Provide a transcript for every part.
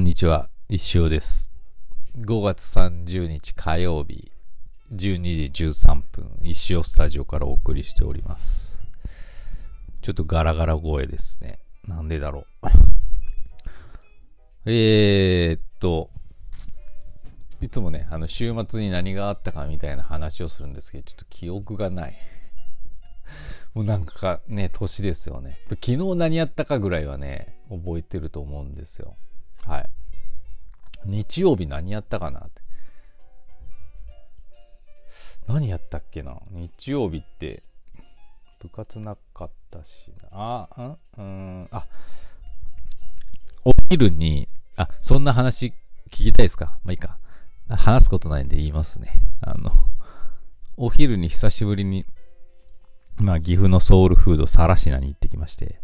んにちは、一生です。5月30日火曜日、12時13分、一生スタジオからお送りしております。ちょっとガラガラ声ですね。なんでだろう。えーっと、いつもね、あの、週末に何があったかみたいな話をするんですけど、ちょっと記憶がない。もうなんかね、年ですよね。昨日何やったかぐらいはね、覚えてると思うんですよ。はい。日曜日何やったかなって。何やったっけな日曜日って、部活なかったしな。あ、んうん、あ、お昼に、あ、そんな話聞きたいですか？まあいいか。話すことないんで言いますね。あの、お昼に久しぶりに、まあ岐阜のソウルフード、サラシナに行ってきまして、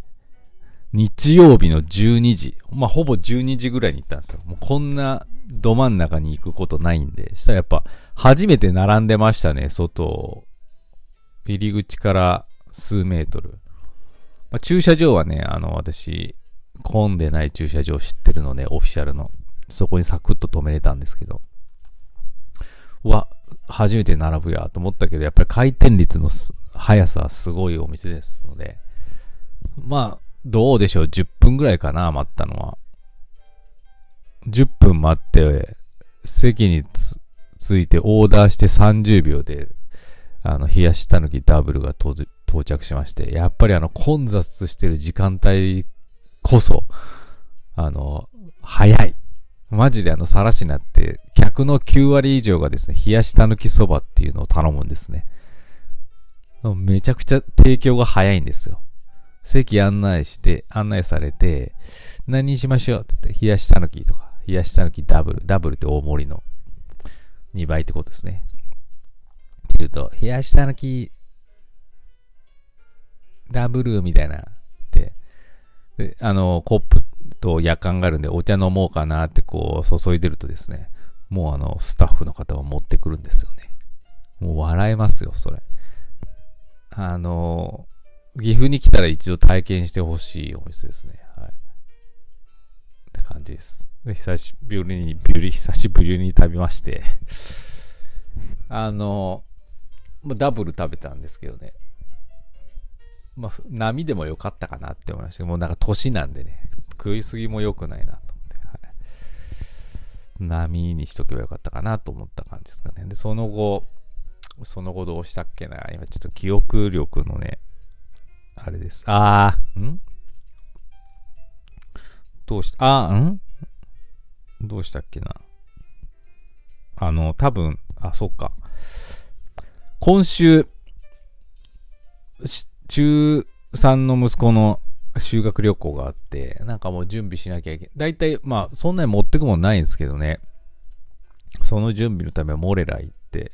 日曜日の12時、まあほぼ12時ぐらいに行ったんですよ。もうこんなど真ん中に行くことないんで、したらやっぱ初めて並んでましたね、外。入り口から数メートル。まあ、駐車場はね、あの私、混んでない駐車場知ってるので、オフィシャルの。そこにサクッと止めれたんですけど。うわ、初めて並ぶやと思ったけど、やっぱり回転率の速さはすごいお店ですので、まあ、どうでしょう、10分ぐらいかな、待ったのは。10分待って、席についてオーダーして30秒で、あの、冷やしたぬきダブルが到着しまして、やっぱりあの、混雑してる時間帯こそ、あの、早い。マジであの、サラシナって、客の9割以上がですね、冷やしたぬきそばっていうのを頼むんですね。めちゃくちゃ提供が早いんですよ。席案内して、案内されて、何にしましょうって言って、冷やしたぬきとか、冷やしたぬきダブル、ダブルって大盛りの2倍ってことですね。って言うと、冷やしたぬきダブルみたいなって、あの、コップと夜間があるんでお茶飲もうかなってこう注いでるとですね、もうあの、スタッフの方が持ってくるんですよね。もう笑えますよ、それ。あの、岐阜に来たら一度体験してほしいお店ですね。はい。って感じです。で久しぶりに、ビュリ、久しぶりに食べまして、あの、まダブル食べたんですけどね。まあ、波でもよかったかなって思いましたけどもうなんか年なんでね、食いすぎも良くないなと思って、はい。波にしとけばよかったかなと思った感じですかね。で、その後、その後どうしたっけな今ちょっと記憶力のね、あれです。あー、ん？どうした、あー、ん？どうしたっけな？あの、多分、あ、そっか。今週、中3の息子の修学旅行があって、なんかもう準備しなきゃいけない。だいたい、まあ、そんなに持ってくもんないんですけどね。その準備のためモレラ行って、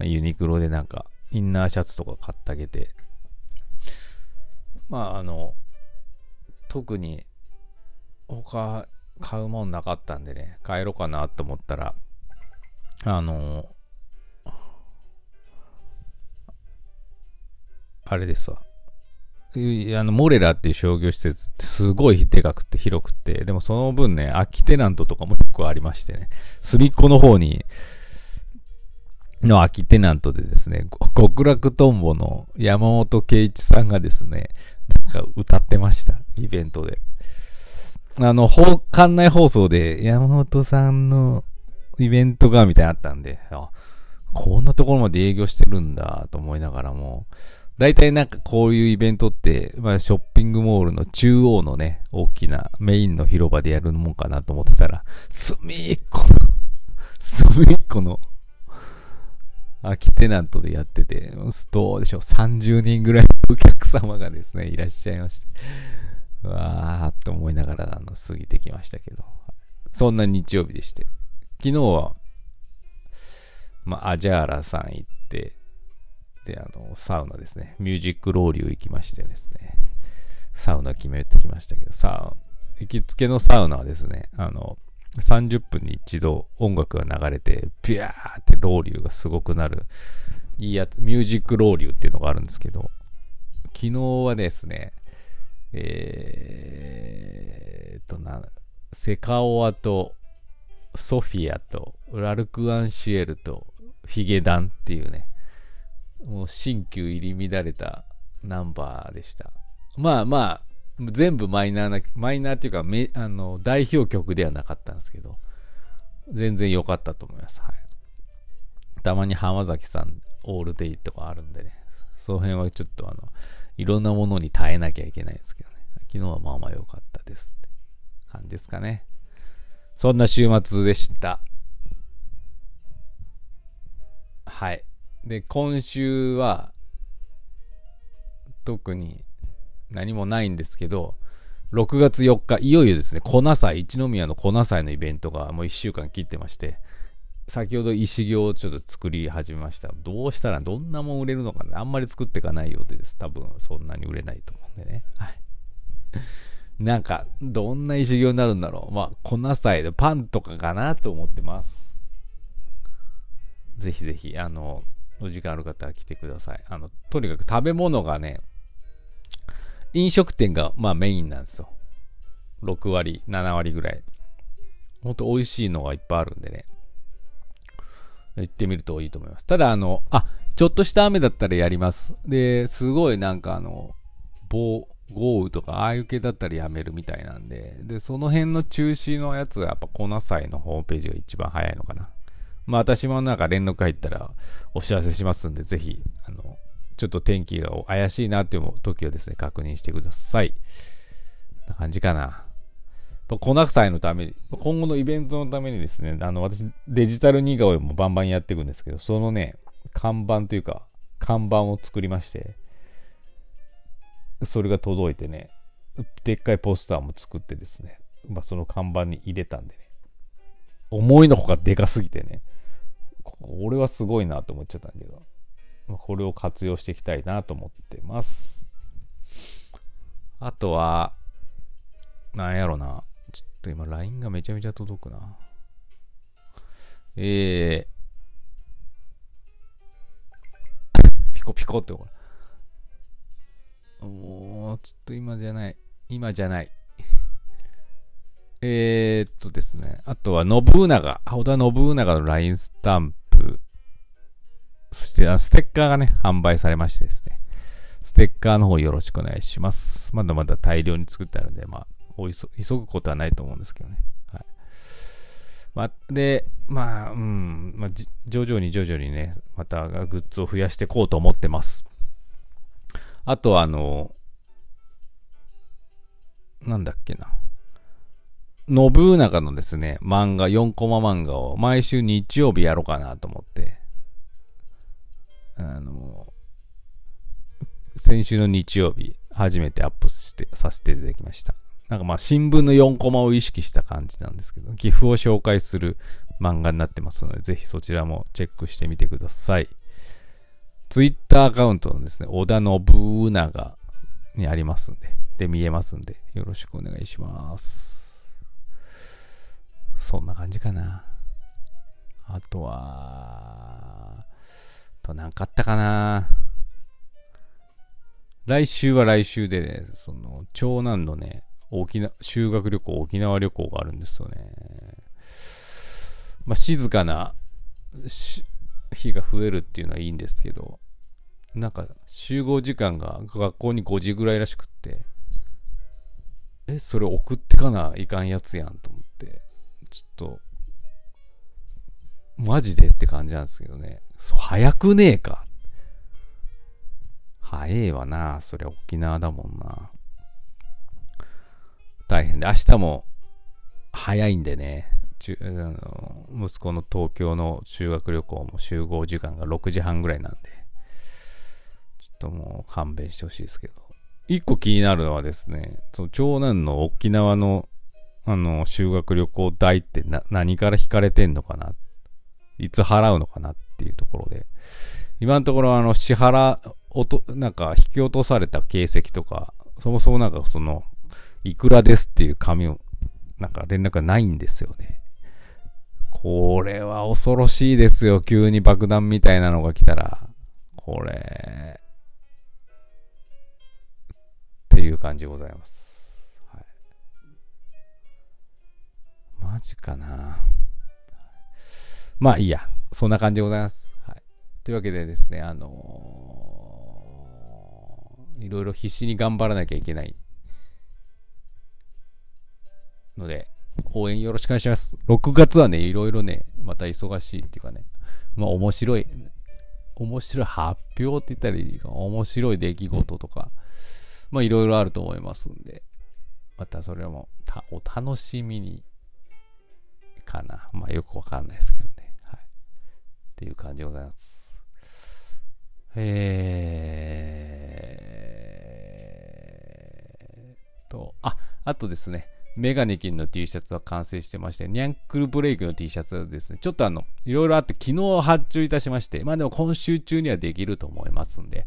ユニクロでなんか、インナーシャツとか買ってあげて、まあ、あの、特に、他、買うもんなかったんでね、帰ろうかなと思ったら、あの、あれですわ。いあの、モレラっていう商業施設ってすごいでかくて広くて、でもその分ね、空きテナントとかも結構ありましてね、隅っこの方に、の空きテナントでですね、極楽とんぼの山本圭一さんがですね、なんか歌ってました、イベントで。あの、館内放送で山本さんのイベントがみたいなあったんで、あ、こんなところまで営業してるんだと思いながらも、大体なんかこういうイベントって、まあショッピングモールの中央のね、大きなメインの広場でやるもんかなと思ってたら、隅っこの、隅っこの、空きテナントでやってて、どうでしょう、30人ぐらいのお客様がですね、いらっしゃいまして、わーって思いながら、あの、過ぎてきましたけど、そんな日曜日でして、昨日は、まあ、アジャーラさん行って、で、あの、サウナですね。ミュージックローリュー行きましてですね。サウナ決めてきましたけど、さあ、行きつけのサウナはですね、あの、30分に一度音楽が流れて、ビャーってロウリュがすごくなる、いいやつ、ミュージックロウリュっていうのがあるんですけど、昨日はですね、えーっとな、セカオワとソフィアとラルク・アンシエルとヒゲダンっていうね、もう新旧入り乱れたナンバーでした。まあまあ、全部マイナーな、マイナーっていうかめあの代表曲ではなかったんですけど、全然良かったと思います。はい。たまに浜崎さん、オールデイとかあるんでね、その辺はちょっとあの、いろんなものに耐えなきゃいけないんですけどね。昨日はまあまあ良かったですって感じですかね。そんな週末でした。はい。で、今週は、特に何もないんですけど、6月4日、いよいよですね、粉祭、一宮の粉祭のイベントがもう1週間切ってまして、先ほど石行をちょっと作り始めました。どうしたらどんなもん売れるのかね。あんまり作っていかないようでです。多分そんなに売れないと思うんでね。はい。なんか、どんな石行になるんだろう。まあ、粉祭でパンとかかなと思ってます。ぜひぜひ、あの、お時間ある方は来てください。あの、とにかく食べ物がね、飲食店がまあメインなんですよ。6割、7割ぐらい。ほんと美味しいのがいっぱいあるんでね。行ってみるといいと思います。ただ、あの、あ、ちょっとした雨だったらやります。で、すごいなんかあの、暴、豪雨とか、ああいう系だったらやめるみたいなんで、で、その辺の中止のやつはやっぱ粉祭のホームページが一番早いのかな。まあ私もなんか連絡入ったらお知らせしますんで、ぜひ、あの、ちょっと天気が怪しいなって思う時はですね、確認してください。な感じかな。粉祭のために、今後のイベントのためにですね、あの、私、デジタル似顔絵もバンバンやっていくんですけど、そのね、看板というか、看板を作りまして、それが届いてね、でっかいポスターも作ってですね、まあ、その看板に入れたんでね、思いのほかでかすぎてね、これはすごいなと思っちゃったんだけど、これを活用していきたいなと思ってます。あとは、なんやろな。ちょっと今 LINE がめちゃめちゃ届くな。えー、ピコピコってほら。もう、ちょっと今じゃない。今じゃない。えー、っとですね。あとは、信長。織田信長の LINE スタンプそして、ステッカーがね、販売されましてですね。ステッカーの方よろしくお願いします。まだまだ大量に作ってあるんで、まあ、急ぐことはないと思うんですけどね。はい。まあ、で、まあ、うん、まあ、徐々に徐々にね、またグッズを増やしていこうと思ってます。あとは、あの、なんだっけな。信長のですね、漫画、4コマ漫画を毎週日曜日やろうかなと思って、あの、先週の日曜日、初めてアップして、させていただきました。なんかまあ新聞の4コマを意識した感じなんですけど、岐阜を紹介する漫画になってますので、ぜひそちらもチェックしてみてください。ツイッターアカウントのですね、織田信長にありますんで、で見えますんで、よろしくお願いします。そんな感じかな。あとは、と、なんかあったかな来週は来週でね、その、長男のね、沖縄、修学旅行、沖縄旅行があるんですよね。まあ、静かな日が増えるっていうのはいいんですけど、なんか集合時間が学校に5時ぐらいらしくって、え、それ送ってかないかんやつやんと思って、ちょっと、マジでって感じなんですけどね。早くねえか。早えわな。そりゃ沖縄だもんな。大変で、明日も早いんでね。あの息子の東京の修学旅行も集合時間が6時半ぐらいなんで、ちょっともう勘弁してほしいですけど。一個気になるのはですね、その長男の沖縄のあの修学旅行代って何から引かれてんのかないつ払うのかなっていうところで、今のところあの支払、おと、なんか引き落とされた形跡とか、そもそもなんかその、いくらですっていう紙を、なんか連絡がないんですよね。これは恐ろしいですよ。急に爆弾みたいなのが来たら。これ、っていう感じでございます。はい、マジかな。まあいいや。そんな感じでございます。はい。というわけでですね、あのー、いろいろ必死に頑張らなきゃいけないので、応援よろしくお願いします。6月はね、いろいろね、また忙しいっていうかね、まあ面白い、面白い発表って言ったらいいか、面白い出来事とか、まあいろいろあると思いますんで、またそれもお楽しみにかな。まあよくわかんないですけど。っていう感じでございます。えーと、あ、あとですね、メガネキンの T シャツは完成してまして、ニャンクルブレイクの T シャツはですね、ちょっとあの、いろいろあって昨日発注いたしまして、まあでも今週中にはできると思いますんで、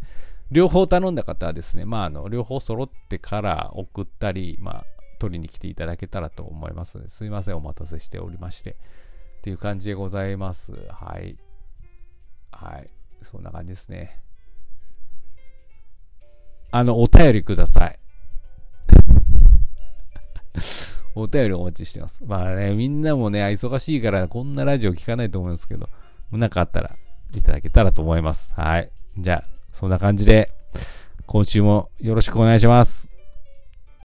両方頼んだ方はですね、まああの、両方揃ってから送ったり、まあ、取りに来ていただけたらと思いますので、すいません、お待たせしておりまして。っていう感じでございます。はい。そんな感じですね。あの、お便りください。お便りお待ちしてます。まあね、みんなもね、忙しいからこんなラジオ聞かないと思うんですけど、なかあったらいただけたらと思います。はい。じゃあ、そんな感じで、今週もよろしくお願いします。